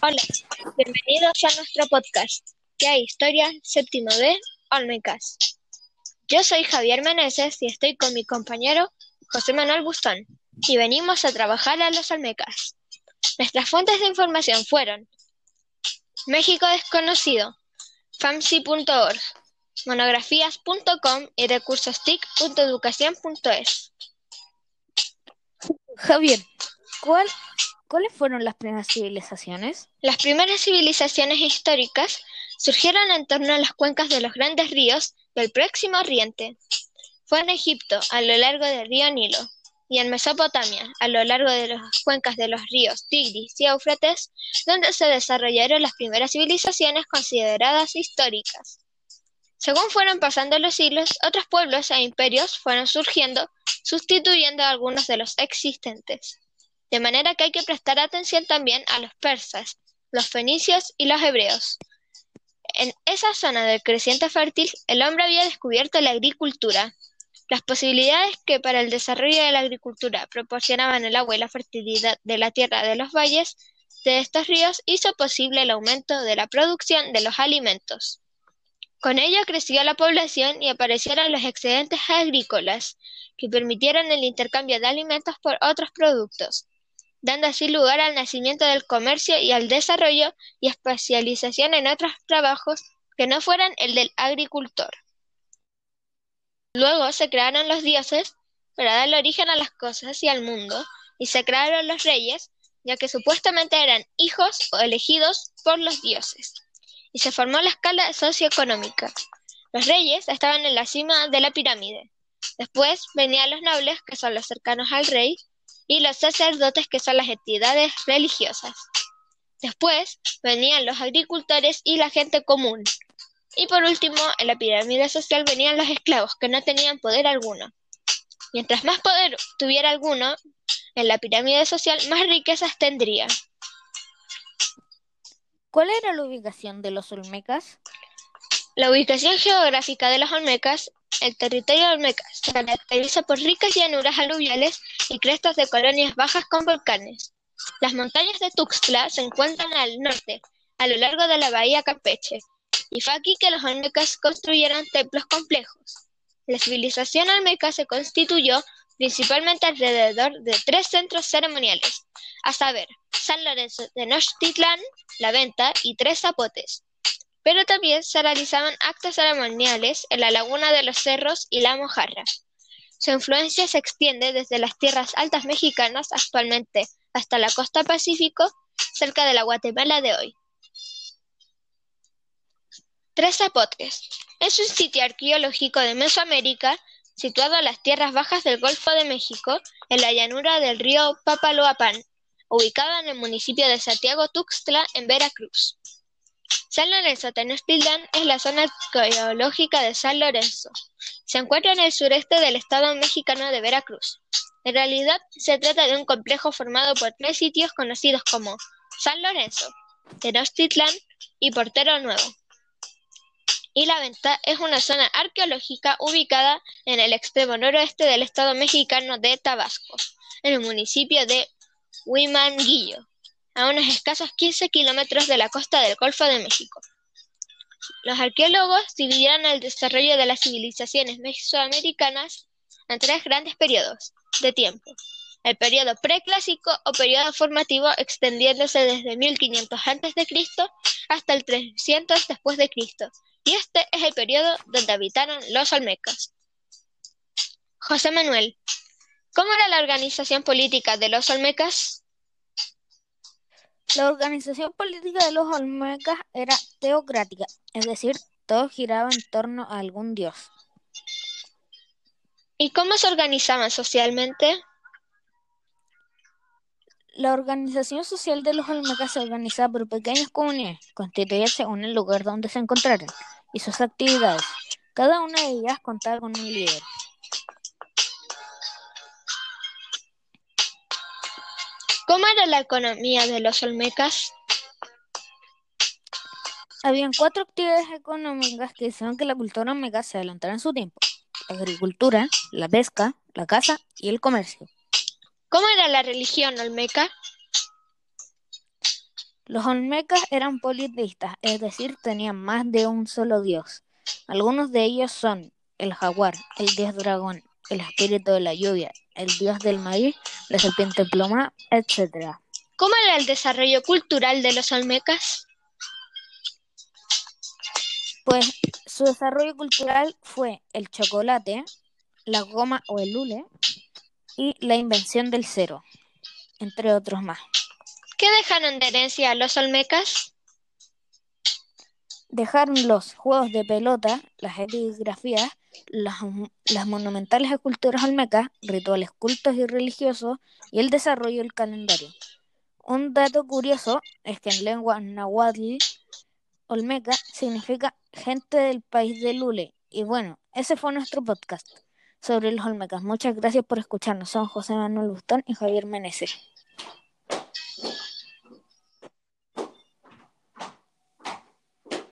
Hola, bienvenidos a nuestro podcast, que hay historia séptimo B, Olmecas. Yo soy Javier Meneses y estoy con mi compañero José Manuel Bustón, y venimos a trabajar a los Olmecas. Nuestras fuentes de información fueron México Desconocido, famsi.org, monografías.com y recursostic.educación.es. Javier, ¿cuál, ¿cuáles fueron las primeras civilizaciones? Las primeras civilizaciones históricas surgieron en torno a las cuencas de los grandes ríos del Próximo Oriente. Fue en Egipto, a lo largo del río Nilo, y en Mesopotamia, a lo largo de las cuencas de los ríos Tigris y Éufrates, donde se desarrollaron las primeras civilizaciones consideradas históricas. Según fueron pasando los siglos, otros pueblos e imperios fueron surgiendo, sustituyendo a algunos de los existentes. De manera que hay que prestar atención también a los persas, los fenicios y los hebreos. En esa zona del creciente fértil, el hombre había descubierto la agricultura. Las posibilidades que para el desarrollo de la agricultura proporcionaban el agua y la fertilidad de la tierra de los valles de estos ríos hizo posible el aumento de la producción de los alimentos. Con ello creció la población y aparecieron los excedentes agrícolas, que permitieron el intercambio de alimentos por otros productos, dando así lugar al nacimiento del comercio y al desarrollo y especialización en otros trabajos que no fueran el del agricultor. Luego se crearon los dioses para darle origen a las cosas y al mundo, y se crearon los reyes, ya que supuestamente eran hijos o elegidos por los dioses y se formó la escala socioeconómica. Los reyes estaban en la cima de la pirámide. Después venían los nobles, que son los cercanos al rey, y los sacerdotes, que son las entidades religiosas. Después venían los agricultores y la gente común. Y por último, en la pirámide social venían los esclavos, que no tenían poder alguno. Mientras más poder tuviera alguno, en la pirámide social más riquezas tendría. ¿Cuál era la ubicación de los Olmecas? La ubicación geográfica de los Olmecas, el territorio Olmeca, se caracteriza por ricas llanuras aluviales y crestas de colonias bajas con volcanes. Las montañas de Tuxtla se encuentran al norte, a lo largo de la bahía Campeche, y fue aquí que los Olmecas construyeron templos complejos. La civilización Olmeca se constituyó principalmente alrededor de tres centros ceremoniales, a saber, San Lorenzo de Nochtitlán, La Venta y Tres Zapotes. Pero también se realizaban actos ceremoniales en la Laguna de los Cerros y La Mojarra. Su influencia se extiende desde las tierras altas mexicanas actualmente hasta la costa Pacífico, cerca de la Guatemala de hoy. Tres Zapotes es un sitio arqueológico de Mesoamérica situado en las tierras bajas del Golfo de México, en la llanura del río Papaloapan, ubicada en el municipio de Santiago Tuxtla, en Veracruz. San Lorenzo Tenochtitlán es la zona arqueológica de San Lorenzo. Se encuentra en el sureste del estado mexicano de Veracruz. En realidad, se trata de un complejo formado por tres sitios conocidos como San Lorenzo, Tenochtitlán y Portero Nuevo. Y La Venta es una zona arqueológica ubicada en el extremo noroeste del estado mexicano de Tabasco, en el municipio de Huimanguillo, a unos escasos 15 kilómetros de la costa del Golfo de México. Los arqueólogos dividieron el desarrollo de las civilizaciones mesoamericanas en tres grandes periodos de tiempo. El periodo preclásico o periodo formativo extendiéndose desde 1500 a.C. hasta el 300 después de Cristo, y este es el periodo donde habitaron los Olmecas. José Manuel, ¿Cómo era la organización política de los Olmecas? La organización política de los Olmecas era teocrática, es decir, todo giraba en torno a algún dios. ¿Y cómo se organizaban socialmente? La organización social de los Olmecas se organizaba por pequeñas comunidades, constituidas según el lugar donde se encontraran y sus actividades. Cada una de ellas contaba con un líder. ¿Cómo era la economía de los Olmecas? Habían cuatro actividades económicas que hicieron que la cultura olmeca se adelantara en su tiempo. La agricultura, la pesca, la caza y el comercio. ¿Cómo era la religión olmeca? Los olmecas eran politeístas, es decir, tenían más de un solo dios. Algunos de ellos son el jaguar, el dios dragón, el espíritu de la lluvia, el dios del maíz, la serpiente ploma, etc. ¿Cómo era el desarrollo cultural de los olmecas? Pues su desarrollo cultural fue el chocolate, la goma o el hule y la invención del cero, entre otros más. ¿Qué dejaron de herencia los olmecas? Dejaron los juegos de pelota, las epigrafías, las, las monumentales esculturas olmecas, rituales cultos y religiosos y el desarrollo del calendario. Un dato curioso es que en lengua nahuatl, olmeca significa gente del país de Lule. Y bueno, ese fue nuestro podcast sobre los olmecas. Muchas gracias por escucharnos. Son José Manuel Bustón y Javier Meneses.